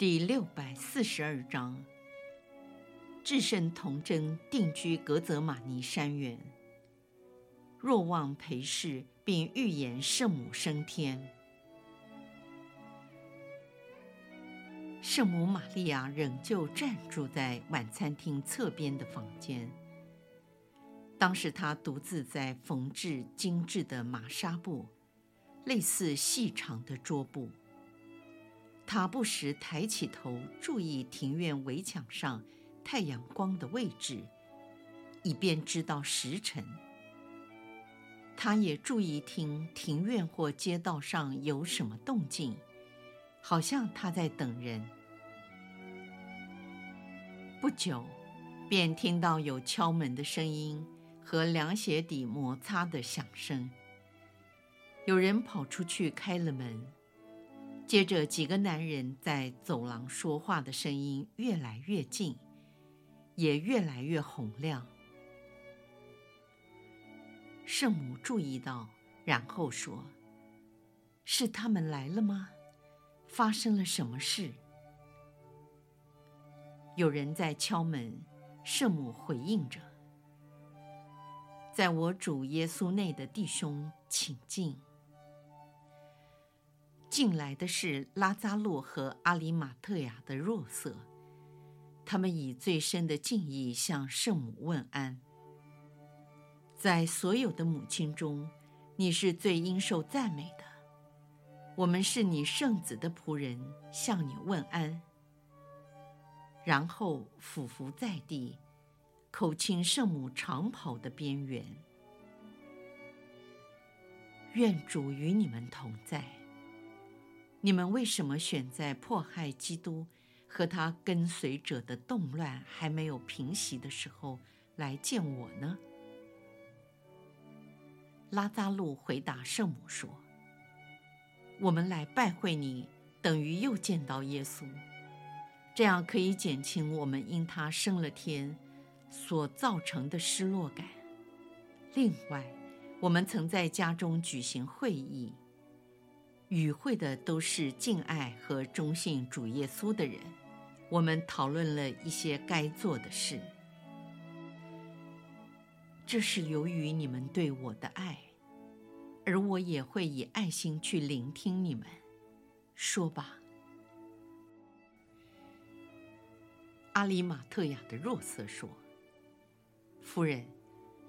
第六百四十二章，至圣童贞定居格泽玛尼山园，若望陪侍并预言圣母升天。圣母玛利亚仍旧暂住在晚餐厅侧边的房间。当时她独自在缝制精致的麻纱布，类似细长的桌布。他不时抬起头，注意庭院围墙上太阳光的位置，以便知道时辰。他也注意听庭院或街道上有什么动静，好像他在等人。不久，便听到有敲门的声音和凉鞋底摩擦的响声。有人跑出去开了门。接着，几个男人在走廊说话的声音越来越近，也越来越洪亮。圣母注意到，然后说：“是他们来了吗？发生了什么事？”有人在敲门，圣母回应着：“在我主耶稣内的弟兄，请进。”进来的是拉扎洛和阿里马特亚的若瑟，他们以最深的敬意向圣母问安。在所有的母亲中，你是最应受赞美的。我们是你圣子的仆人，向你问安。然后俯伏在地，口亲圣母长袍的边缘。愿主与你们同在。你们为什么选在迫害基督和他跟随者的动乱还没有平息的时候来见我呢？拉扎路回答圣母说：“我们来拜会你，等于又见到耶稣，这样可以减轻我们因他升了天所造成的失落感。另外，我们曾在家中举行会议。”与会的都是敬爱和忠信主耶稣的人，我们讨论了一些该做的事。这是由于你们对我的爱，而我也会以爱心去聆听你们。说吧。阿里马特亚的若瑟说：“夫人，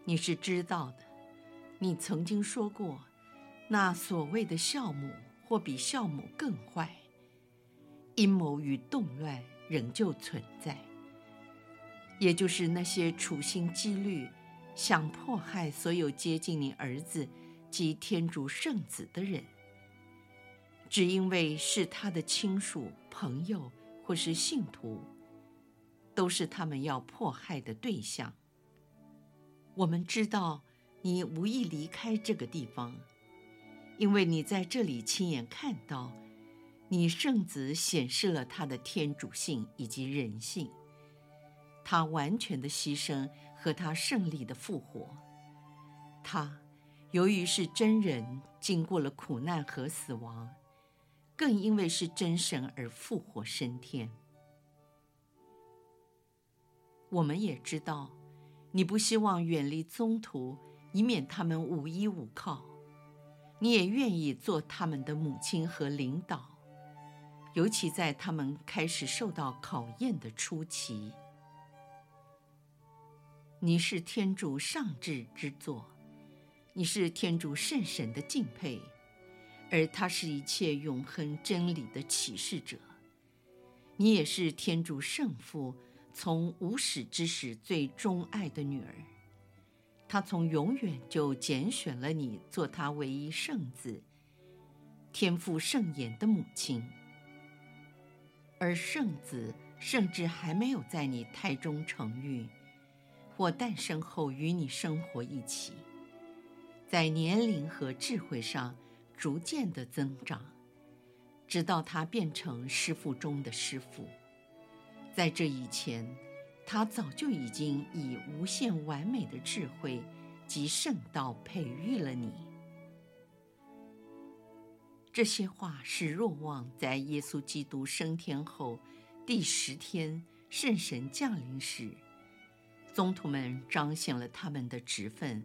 你是知道的，你曾经说过，那所谓的酵母。”或比酵母更坏，阴谋与动乱仍旧存在。也就是那些处心积虑想迫害所有接近你儿子及天主圣子的人，只因为是他的亲属、朋友或是信徒，都是他们要迫害的对象。我们知道你无意离开这个地方。因为你在这里亲眼看到，你圣子显示了他的天主性以及人性，他完全的牺牲和他胜利的复活。他由于是真人，经过了苦难和死亡，更因为是真神而复活升天。我们也知道，你不希望远离宗徒，以免他们无依无靠。你也愿意做他们的母亲和领导，尤其在他们开始受到考验的初期。你是天主上智之作，你是天主圣神的敬佩，而他是一切永恒真理的启示者。你也是天主圣父从无始之始最钟爱的女儿。他从永远就拣选了你做他唯一圣子、天赋圣言的母亲。而圣子甚至还没有在你胎中成孕，或诞生后与你生活一起，在年龄和智慧上逐渐的增长，直到他变成师父中的师父。在这以前，他早就已经以无限完美的智慧及圣道培育了你。这些话是若望在耶稣基督升天后第十天圣神降临时，宗徒们彰显了他们的职分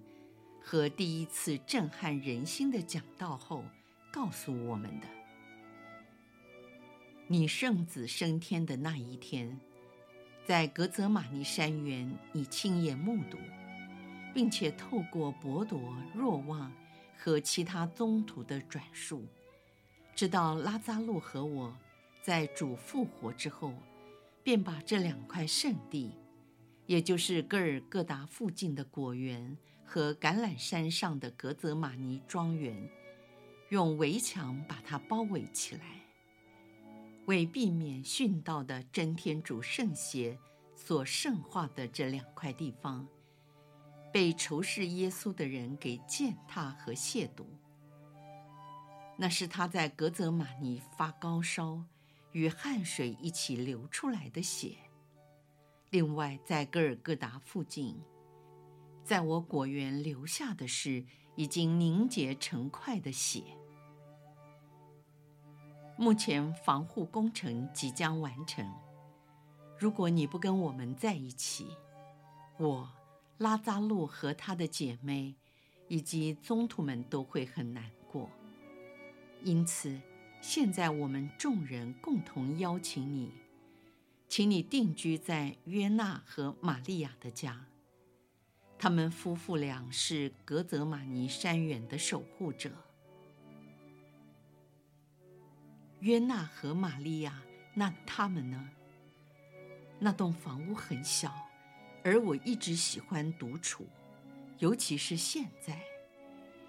和第一次震撼人心的讲道后告诉我们的。你圣子升天的那一天，在格泽玛尼山园，你亲眼目睹，并且透过伯铎、若望和其他宗徒的转述。直到拉扎路和我，在主复活之后，便把这两块圣地，也就是戈尔各答附近的果园和橄榄山上的格泽玛尼庄园，用围墙把它包围起来，为避免殉道的真天主圣血所圣化的这两块地方，被仇视耶稣的人给践踏和亵渎。那是他在格泽玛尼发高烧，与汗水一起流出来的血。另外，在各尔各答附近，在我果园留下的是已经凝结成块的血。目前防护工程即将完成。如果你不跟我们在一起，我拉扎路和他的姐妹，以及宗徒们都会很难过。因此，现在我们众人共同邀请你，请你定居在约纳和玛利亚的家。他们夫妇俩是格泽玛尼山园的守护者。约纳和玛利亚，那他们呢？那栋房屋很小，而我一直喜欢独处，尤其是现在，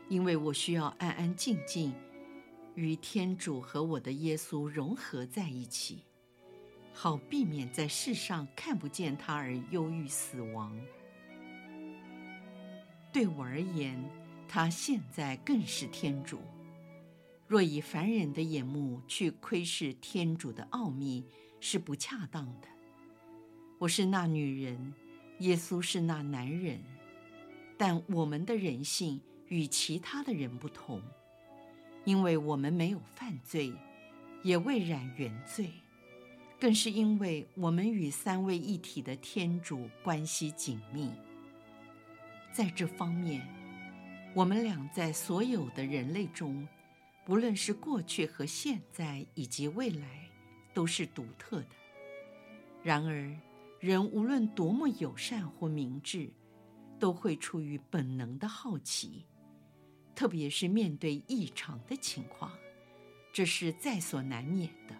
因为我需要安安静静。与天主和我的耶稣融合在一起，好避免在世上看不见他而忧郁死亡。对我而言，他现在更是天主。若以凡人的眼目去窥视天主的奥秘，是不恰当的。我是那女人，耶稣是那男人，但我们的人性与其他的人不同。因为我们没有犯罪，也未染原罪，更是因为我们与三位一体的天主关系紧密。在这方面，我们俩在所有的人类中，不论是过去和现在以及未来，都是独特的。然而，人无论多么友善或明智，都会出于本能的好奇。特别是面对异常的情况，这是在所难免的。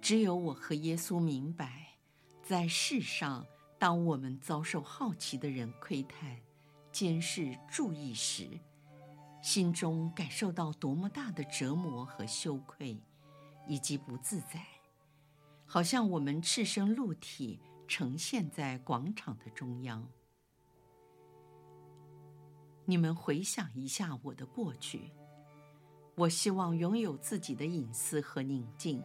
只有我和耶稣明白，在世上，当我们遭受好奇的人窥探、监视、注意时，心中感受到多么大的折磨和羞愧，以及不自在，好像我们赤身露体呈现在广场的中央。你们回想一下我的过去，我希望拥有自己的隐私和宁静，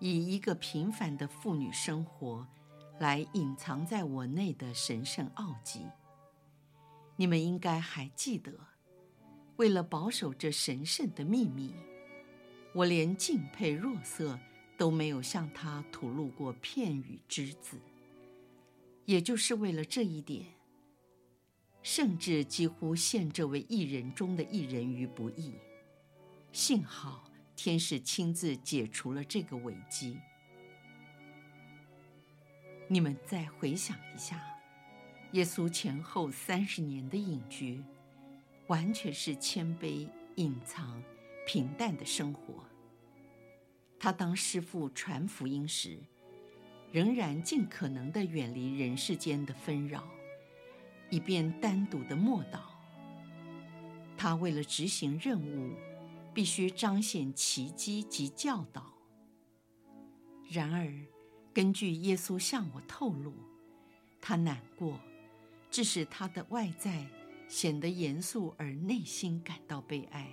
以一个平凡的妇女生活来隐藏在我内的神圣奥迹。你们应该还记得，为了保守这神圣的秘密，我连敬佩若瑟都没有向他吐露过片语之字，也就是为了这一点。甚至几乎陷这位一人中的一人于不义。幸好天使亲自解除了这个危机。你们再回想一下，耶稣前后三十年的隐居，完全是谦卑、隐藏、平淡的生活。他当师父传福音时，仍然尽可能地远离人世间的纷扰。以便单独的默祷。他为了执行任务，必须彰显奇迹及教导。然而，根据耶稣向我透露，他难过，致使他的外在显得严肃，而内心感到悲哀，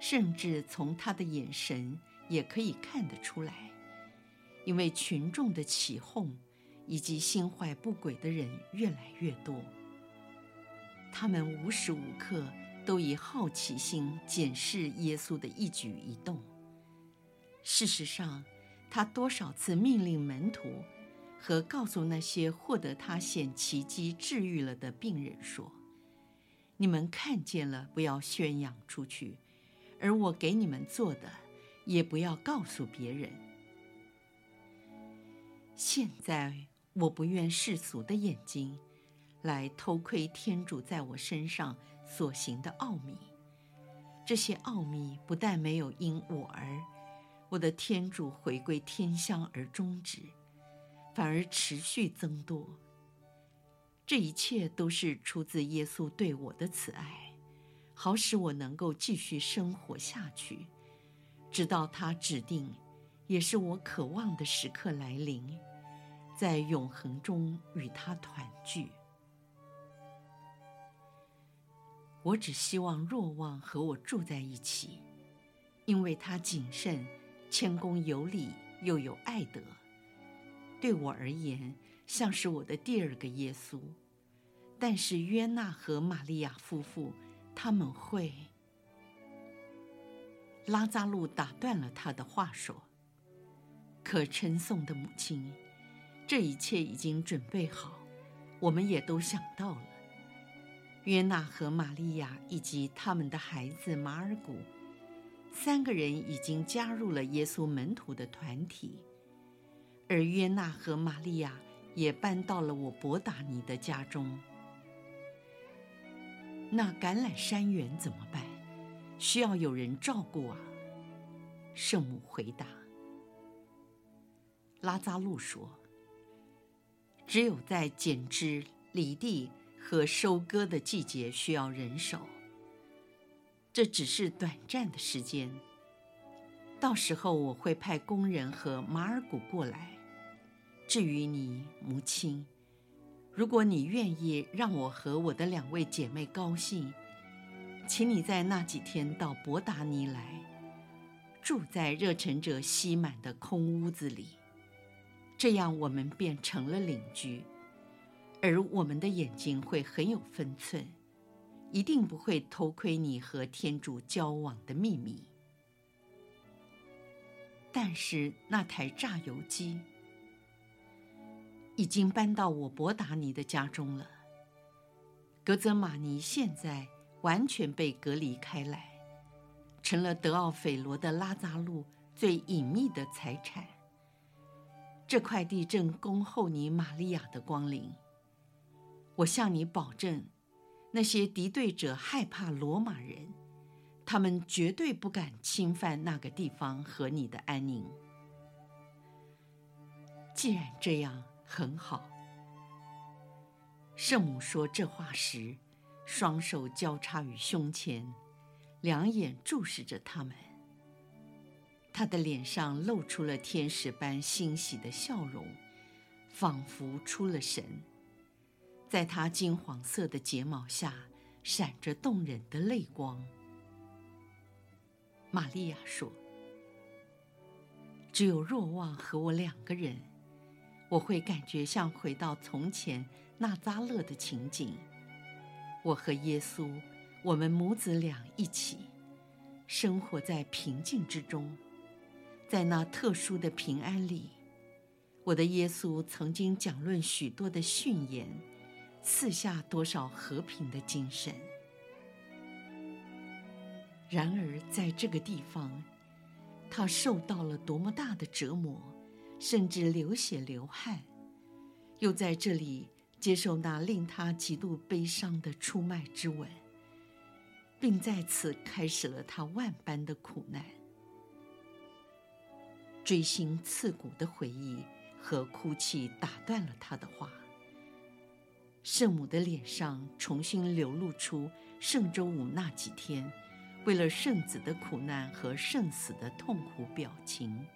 甚至从他的眼神也可以看得出来，因为群众的起哄以及心怀不轨的人越来越多，他们无时无刻都以好奇心检视耶稣的一举一动。事实上，他多少次命令门徒和告诉那些获得他显奇迹治愈了的病人说：“你们看见了，不要宣扬出去；而我给你们做的，也不要告诉别人。”现在，我不愿世俗的眼睛来偷窥天主在我身上所行的奥秘。这些奥秘不但没有因我而。我的天主回归天乡而终止，反而持续增多。这一切都是出自耶稣对我的慈爱，好使我能够继续生活下去，直到他指定，也是我渴望的时刻来临，在永恒中与他团聚。我只希望若望和我住在一起，因为他谨慎。谦恭有礼，又有爱德，对我而言像是我的第二个耶稣。但是约纳和玛利亚夫妇他们会。拉扎路打断了他的话说：“可称颂的母亲，这一切已经准备好，我们也都想到了。约纳和玛利亚以及他们的孩子马尔古。”三个人已经加入了耶稣门徒的团体，而约纳和玛利亚也搬到了我博达尼的家中。那橄榄山园怎么办？需要有人照顾啊。圣母回答。拉扎路说：“只有在剪枝、犁地和收割的季节需要人手。”这只是短暂的时间，到时候我会派工人和马尔古过来。至于你母亲，如果你愿意让我和我的两位姐妹高兴，请你在那几天到博达尼来，住在热忱者稀满的空屋子里，这样我们便成了邻居，而我们的眼睛会很有分寸。一定不会偷窥你和天主交往的秘密。但是那台榨油机已经搬到我伯达尼的家中了。格泽玛尼现在完全被隔离开来，成了德奥斐罗的拉扎路最隐秘的财产。这块地正恭候你玛利亚的光临。我向你保证。那些敌对者害怕罗马人，他们绝对不敢侵犯那个地方和你的安宁。既然这样，很好。圣母说这话时，双手交叉于胸前，两眼注视着他们。她的脸上露出了天使般欣喜的笑容，仿佛出了神。在她金黄色的睫毛下，闪着动人的泪光。玛利亚说：“只有若望和我两个人，我会感觉像回到从前纳扎勒的情景。我和耶稣，我们母子俩一起，生活在平静之中，在那特殊的平安里。我的耶稣曾经讲论许多的训言。”赐下多少和平的精神。然而，在这个地方，他受到了多么大的折磨，甚至流血流汗，又在这里接受那令他极度悲伤的出卖之吻，并在此开始了他万般的苦难。锥心刺骨的回忆和哭泣打断了他的话。圣母的脸上重新流露出圣周五那几天，为了圣子的苦难和圣死的痛苦表情。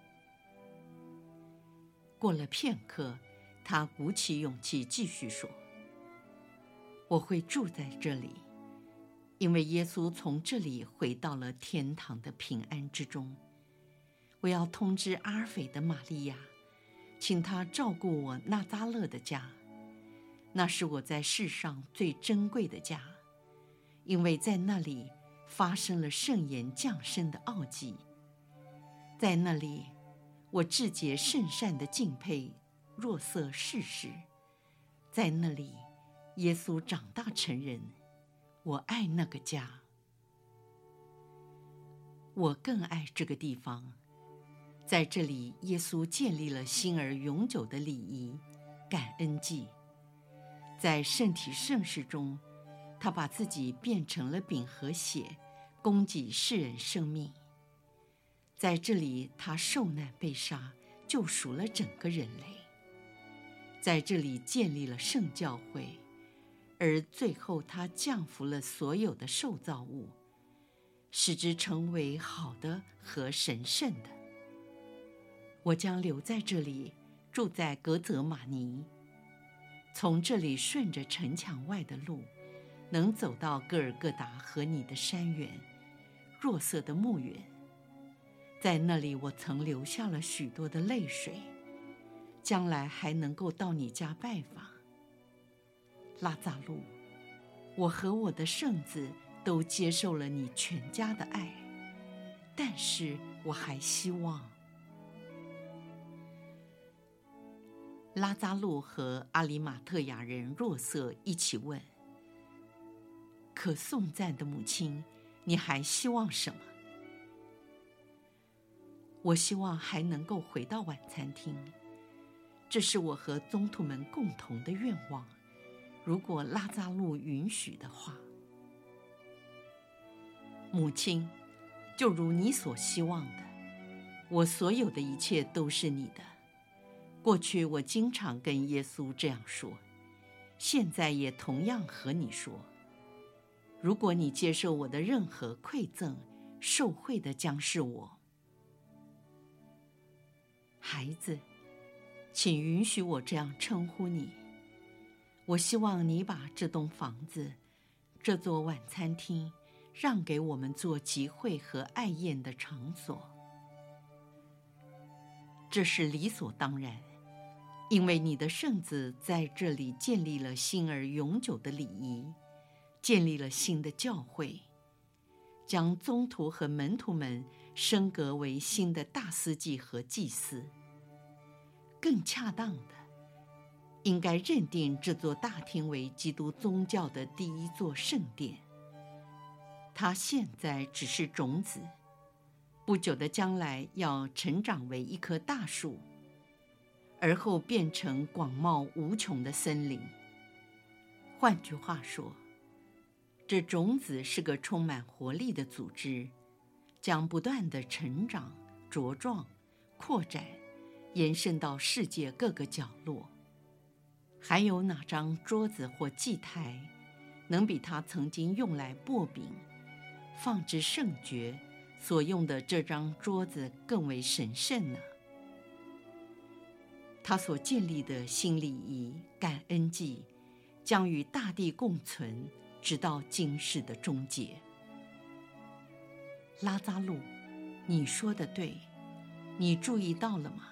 过了片刻，他鼓起勇气继续说：“我会住在这里，因为耶稣从这里回到了天堂的平安之中。我要通知阿尔斐的玛利亚，请她照顾我纳扎勒的家，那是我在世上最珍贵的家，因为在那里发生了圣言降生的奥迹。”在那里，我至洁圣善的敬佩若瑟逝世。在那里，耶稣长大成人。我爱那个家，我更爱这个地方。在这里，耶稣建立了新而永久的礼仪——感恩祭。在圣体圣事中，他把自己变成了饼和血，供给世人生命。在这里，他受难被杀，救赎了整个人类。在这里建立了圣教会，而最后他降服了所有的受造物，使之成为好的和神圣的。我将留在这里，住在格泽玛尼。从这里顺着城墙外的路，能走到戈尔各达和你的山园，若瑟的墓园。在那里，我曾流下了许多的泪水，将来还能够到你家拜访。拉扎路，我和我的圣子都接受了你全家的爱，但是我还希望。拉扎路和阿里马特亚人若瑟一起问：“可颂赞的母亲，你还希望什么？”我希望还能够回到晚餐厅，这是我和宗徒们共同的愿望。如果拉扎路允许的话，母亲，就如你所希望的，我所有的一切都是你的。过去我经常跟耶稣这样说，现在也同样和你说：如果你接受我的任何馈赠，受惠的将是我。孩子，请允许我这样称呼你。我希望你把这栋房子、这座晚餐厅让给我们做集会和爱宴的场所。这是理所当然，因为你的圣子在这里建立了新而永久的礼仪，建立了新的教会，将宗徒和门徒们。升格为新的大司祭和祭司。更恰当的，应该认定这座大厅为基督宗教的第一座圣殿。它现在只是种子，不久的将来要成长为一棵大树，而后变成广袤无穷的森林。换句话说，这种子是个充满活力的组织。将不断地成长、茁壮、扩展，延伸到世界各个角落。还有哪张桌子或祭台，能比他曾经用来擘饼、放置圣爵所用的这张桌子更为神圣呢？他所建立的新礼仪——感恩祭，将与大地共存，直到今世的终结。拉扎路，你说的对，你注意到了吗？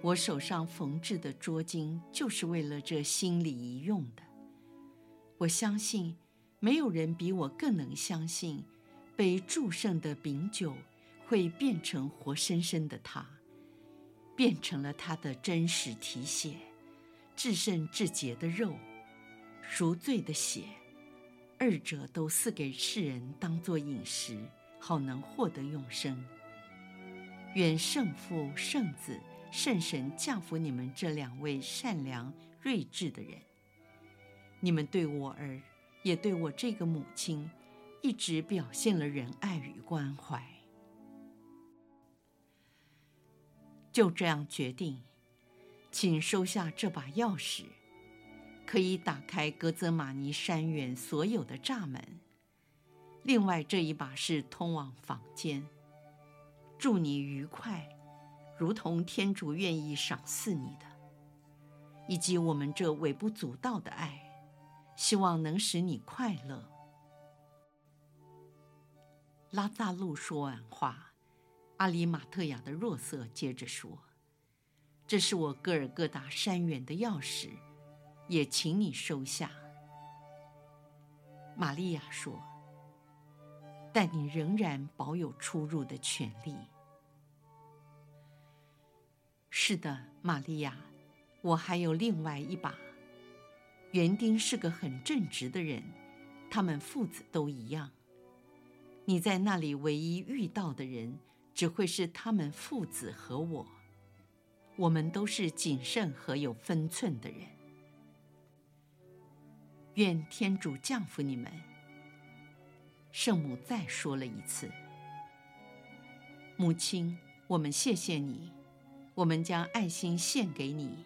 我手上缝制的桌巾就是为了这新礼仪用的。我相信，没有人比我更能相信，被祝圣的饼酒会变成活生生的他，变成了他的真实体血，至圣至洁的肉，赎罪的血，二者都赐给世人当作饮食。好能获得永生。愿圣父、圣子、圣神降福你们这两位善良、睿智的人。你们对我儿，也对我这个母亲，一直表现了仁爱与关怀。就这样决定，请收下这把钥匙，可以打开格泽玛尼山园所有的栅门。另外这一把是通往房间。祝你愉快，如同天主愿意赏赐你的，以及我们这微不足道的爱，希望能使你快乐。拉匝禄说完话，阿里马特亚的若瑟接着说：“这是我戈尔各答山园的钥匙，也请你收下。”玛利亚说：“但你仍然保有出入的权利。”是的，玛利亚，我还有另外一把。园丁是个很正直的人，他们父子都一样。你在那里唯一遇到的人，只会是他们父子和我。我们都是谨慎和有分寸的人。愿天主降福你们。圣母再说了一次：“母亲，我们谢谢你。”我们将爱心献给你，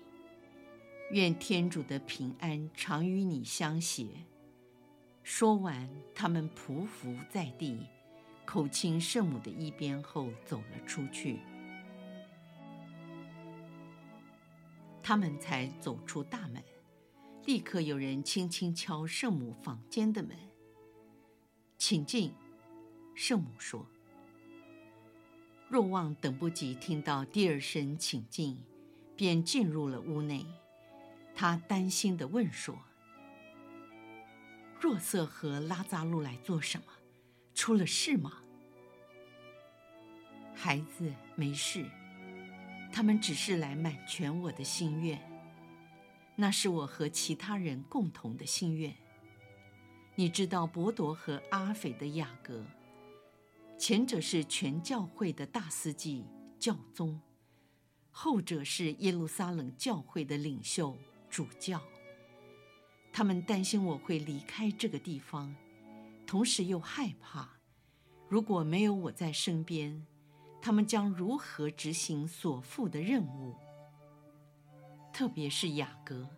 愿天主的平安常与你相携。说完，他们匍匐在地，口亲圣母的衣边后走了出去。他们才走出大门，立刻有人轻轻敲圣母房间的门。请进，圣母说。若望等不及听到第二声“请进”，便进入了屋内。他担心地问说：“若瑟和拉扎路来做什么？出了事吗？”孩子，没事，他们只是来满全我的心愿。那是我和其他人共同的心愿。你知道伯铎和阿斐的雅各。前者是全教会的大司祭教宗，后者是耶路撒冷教会的领袖主教。他们担心我会离开这个地方，同时又害怕，如果没有我在身边，他们将如何执行所负的任务？特别是雅各，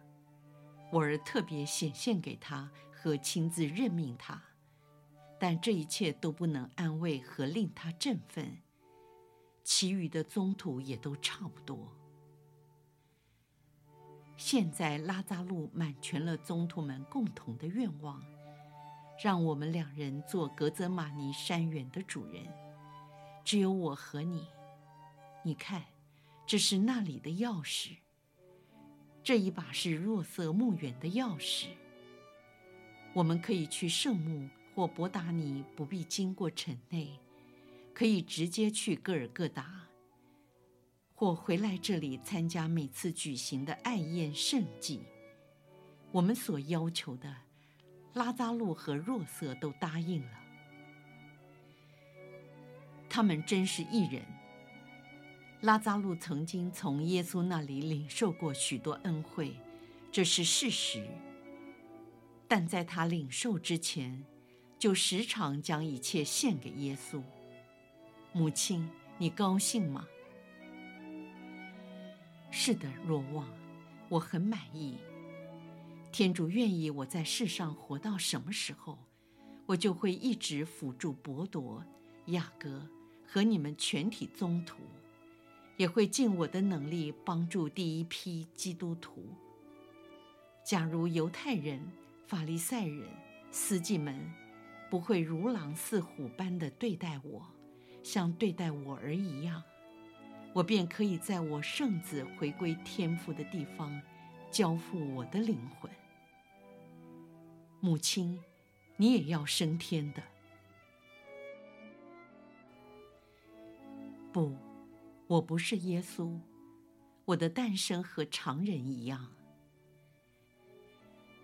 我儿特别显现给他和亲自任命他。但这一切都不能安慰和令他振奋，其余的宗徒也都差不多。现在拉扎路满全了宗徒们共同的愿望，让我们两人做格泽玛尼山园的主人，只有我和你。你看，这是那里的钥匙，这一把是若瑟墓园的钥匙，我们可以去圣墓。或博达尼不必经过城内，可以直接去戈尔各答，或回来这里参加每次举行的爱宴圣祭。我们所要求的，拉扎路和若瑟都答应了。他们真是一人。拉扎路曾经从耶稣那里领受过许多恩惠，这是事实。但在他领受之前，就时常将一切献给耶稣。母亲，你高兴吗？是的，若望，我很满意。天主愿意我在世上活到什么时候，我就会一直辅助伯铎、雅各和你们全体宗徒，也会尽我的能力帮助第一批基督徒。假如犹太人、法利赛人、司祭们，不会如狼似虎般的对待我，像对待我儿一样，我便可以在我圣子回归天父的地方，交付我的灵魂。母亲，你也要升天的。不，我不是耶稣，我的诞生和常人一样，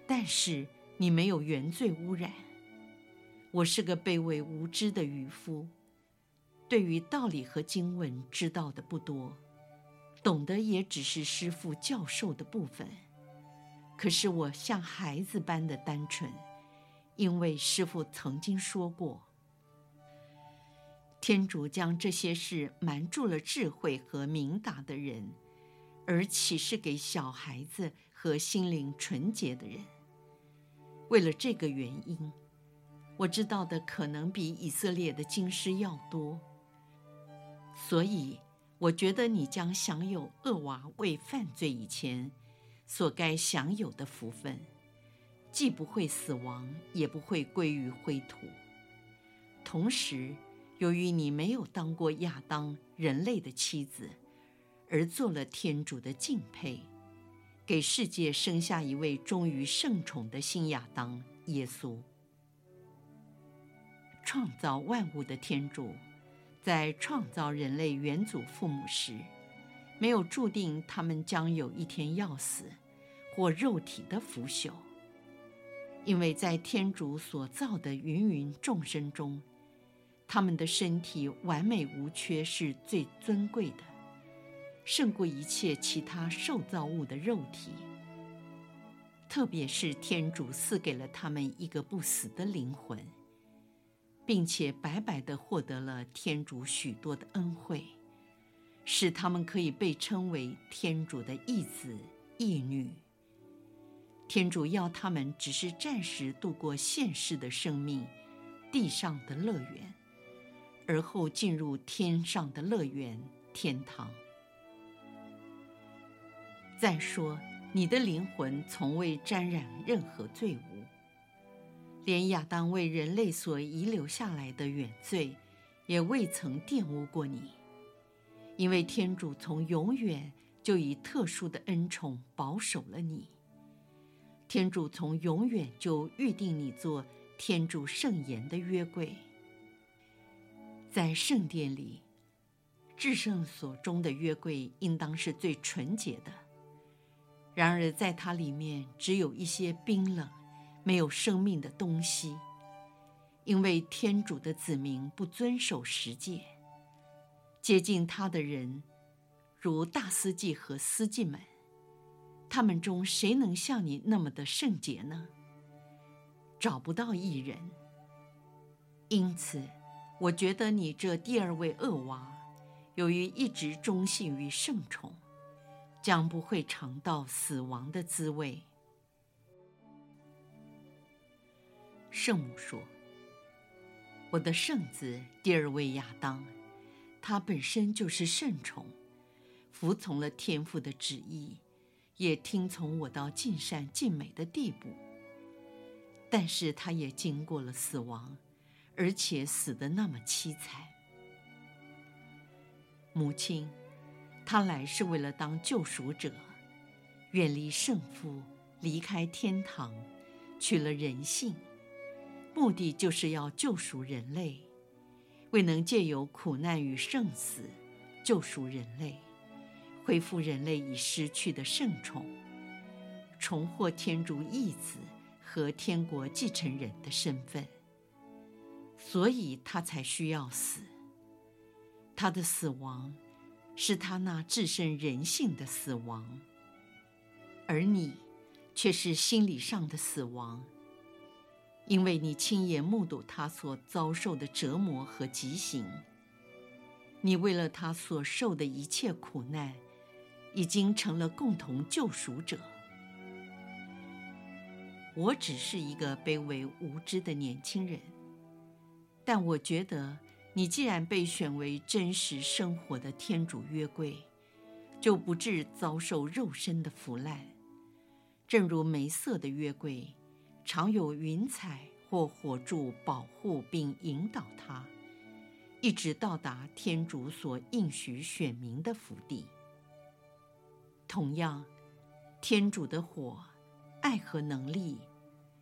但是你没有原罪污染。我是个卑微无知的渔夫，对于道理和经文知道的不多，懂得也只是师父教授的部分。可是我像孩子般的单纯，因为师父曾经说过：“天主将这些事瞒住了智慧和明达的人，而启示给小孩子和心灵纯洁的人。”为了这个原因。我知道的可能比以色列的经师要多，所以我觉得你将享有厄娃未犯罪以前所该享有的福分，既不会死亡，也不会归于灰土。同时，由于你没有当过亚当人类的妻子，而做了天主的敬佩，给世界生下一位忠于圣宠的新亚当耶稣。创造万物的天主，在创造人类远祖父母时，没有注定他们将有一天要死，或肉体的腐朽。因为在天主所造的芸芸众生中，他们的身体完美无缺，是最尊贵的，胜过一切其他受造物的肉体。特别是天主赐给了他们一个不死的灵魂。并且白白地获得了天主许多的恩惠，使他们可以被称为天主的义子义女。天主要他们只是暂时度过现世的生命，地上的乐园，而后进入天上的乐园天堂。再说，你的灵魂从未沾染任何罪污。连亚当为人类所遗留下来的原罪，也未曾玷污过你，因为天主从永远就以特殊的恩宠保守了你。天主从永远就预定你做天主圣言的约柜，在圣殿里，至圣所中的约柜应当是最纯洁的。然而，在它里面只有一些冰冷。没有生命的东西，因为天主的子民不遵守十诫，接近他的人，如大司祭和司祭们，他们中谁能像你那么的圣洁呢？找不到一人。因此，我觉得你这第二位恶娃，由于一直忠信于圣宠，将不会尝到死亡的滋味。圣母说：“我的圣子，第二位亚当，他本身就是圣宠，服从了天父的旨意，也听从我到尽善尽美的地步。但是他也经过了死亡，而且死得那么凄惨。母亲，他来是为了当救赎者，远离圣父，离开天堂，取了人性。”目的就是要救赎人类，未能借由苦难与圣死救赎人类，恢复人类已失去的圣宠，重获天主义子和天国继承人的身份。所以他才需要死。他的死亡是他那至深人性的死亡，而你却是心理上的死亡。因为你亲眼目睹他所遭受的折磨和极刑，你为了他所受的一切苦难，已经成了共同救赎者。我只是一个卑微无知的年轻人，但我觉得你既然被选为真实生活的天主约柜，就不致遭受肉身的腐烂，正如梅瑟的约柜。常有云彩或火柱保护并引导他，一直到达天主所应许选民的福地。同样，天主的火、爱和能力，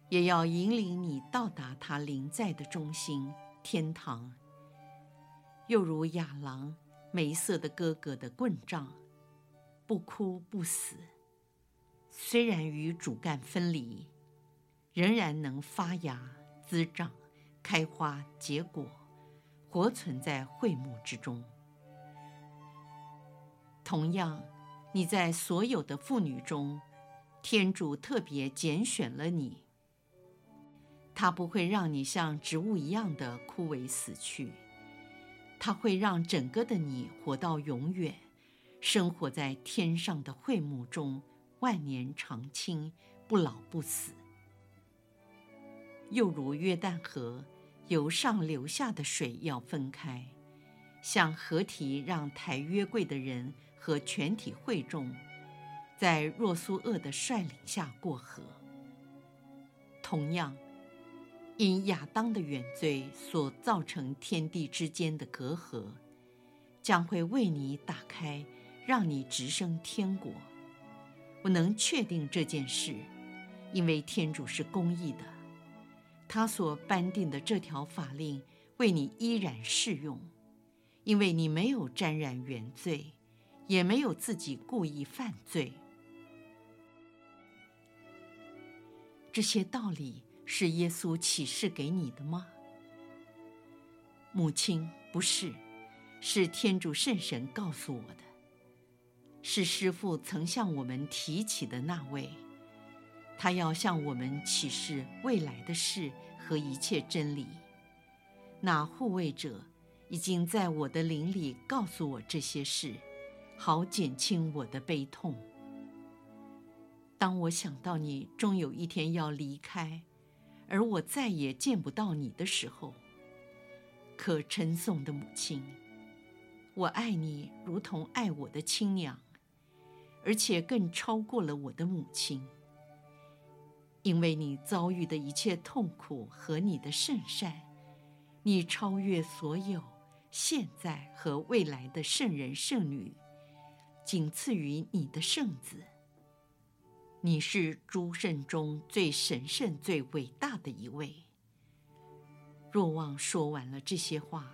也要引领你到达他临在的中心——天堂。又如亚郎、梅瑟的哥哥的棍杖，不枯不死，虽然与主干分离。仍然能发芽、滋长、开花、结果，活存在会幕之中。同样，你在所有的妇女中，天主特别拣选了你。他不会让你像植物一样的枯萎死去，它会让整个的你活到永远，生活在天上的会幕中，万年长青，不老不死。又如约旦河由上流下的水要分开，向合体让抬约柜的人和全体会众，在若苏厄的率领下过河。同样，因亚当的原罪所造成天地之间的隔阂，将会为你打开，让你直升天国。我能确定这件事，因为天主是公义的，他所颁定的这条法令为你依然适用。因为你没有沾染原罪，也没有自己故意犯罪。这些道理是耶稣启示给你的吗？母亲，不是，是天主圣神告诉我的，是师父曾向我们提起的那位，他要向我们启示未来的事和一切真理。那护卫者。已经在我的灵里告诉我这些事，好减轻我的悲痛。当我想到你终有一天要离开，而我再也见不到你的时候，可称颂的母亲，我爱你如同爱我的亲娘，而且更超过了我的母亲，因为你遭遇的一切痛苦和你的圣善，你超越所有。现在和未来的圣人圣女，仅次于你的圣子。你是诸圣中最神圣、最伟大的一位。若望说完了这些话，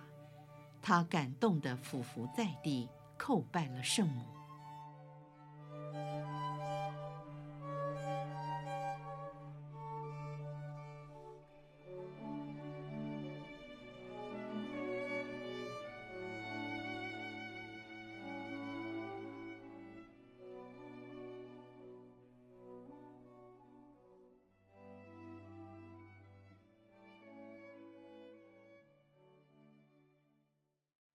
他感动的俯伏在地，叩拜了圣母。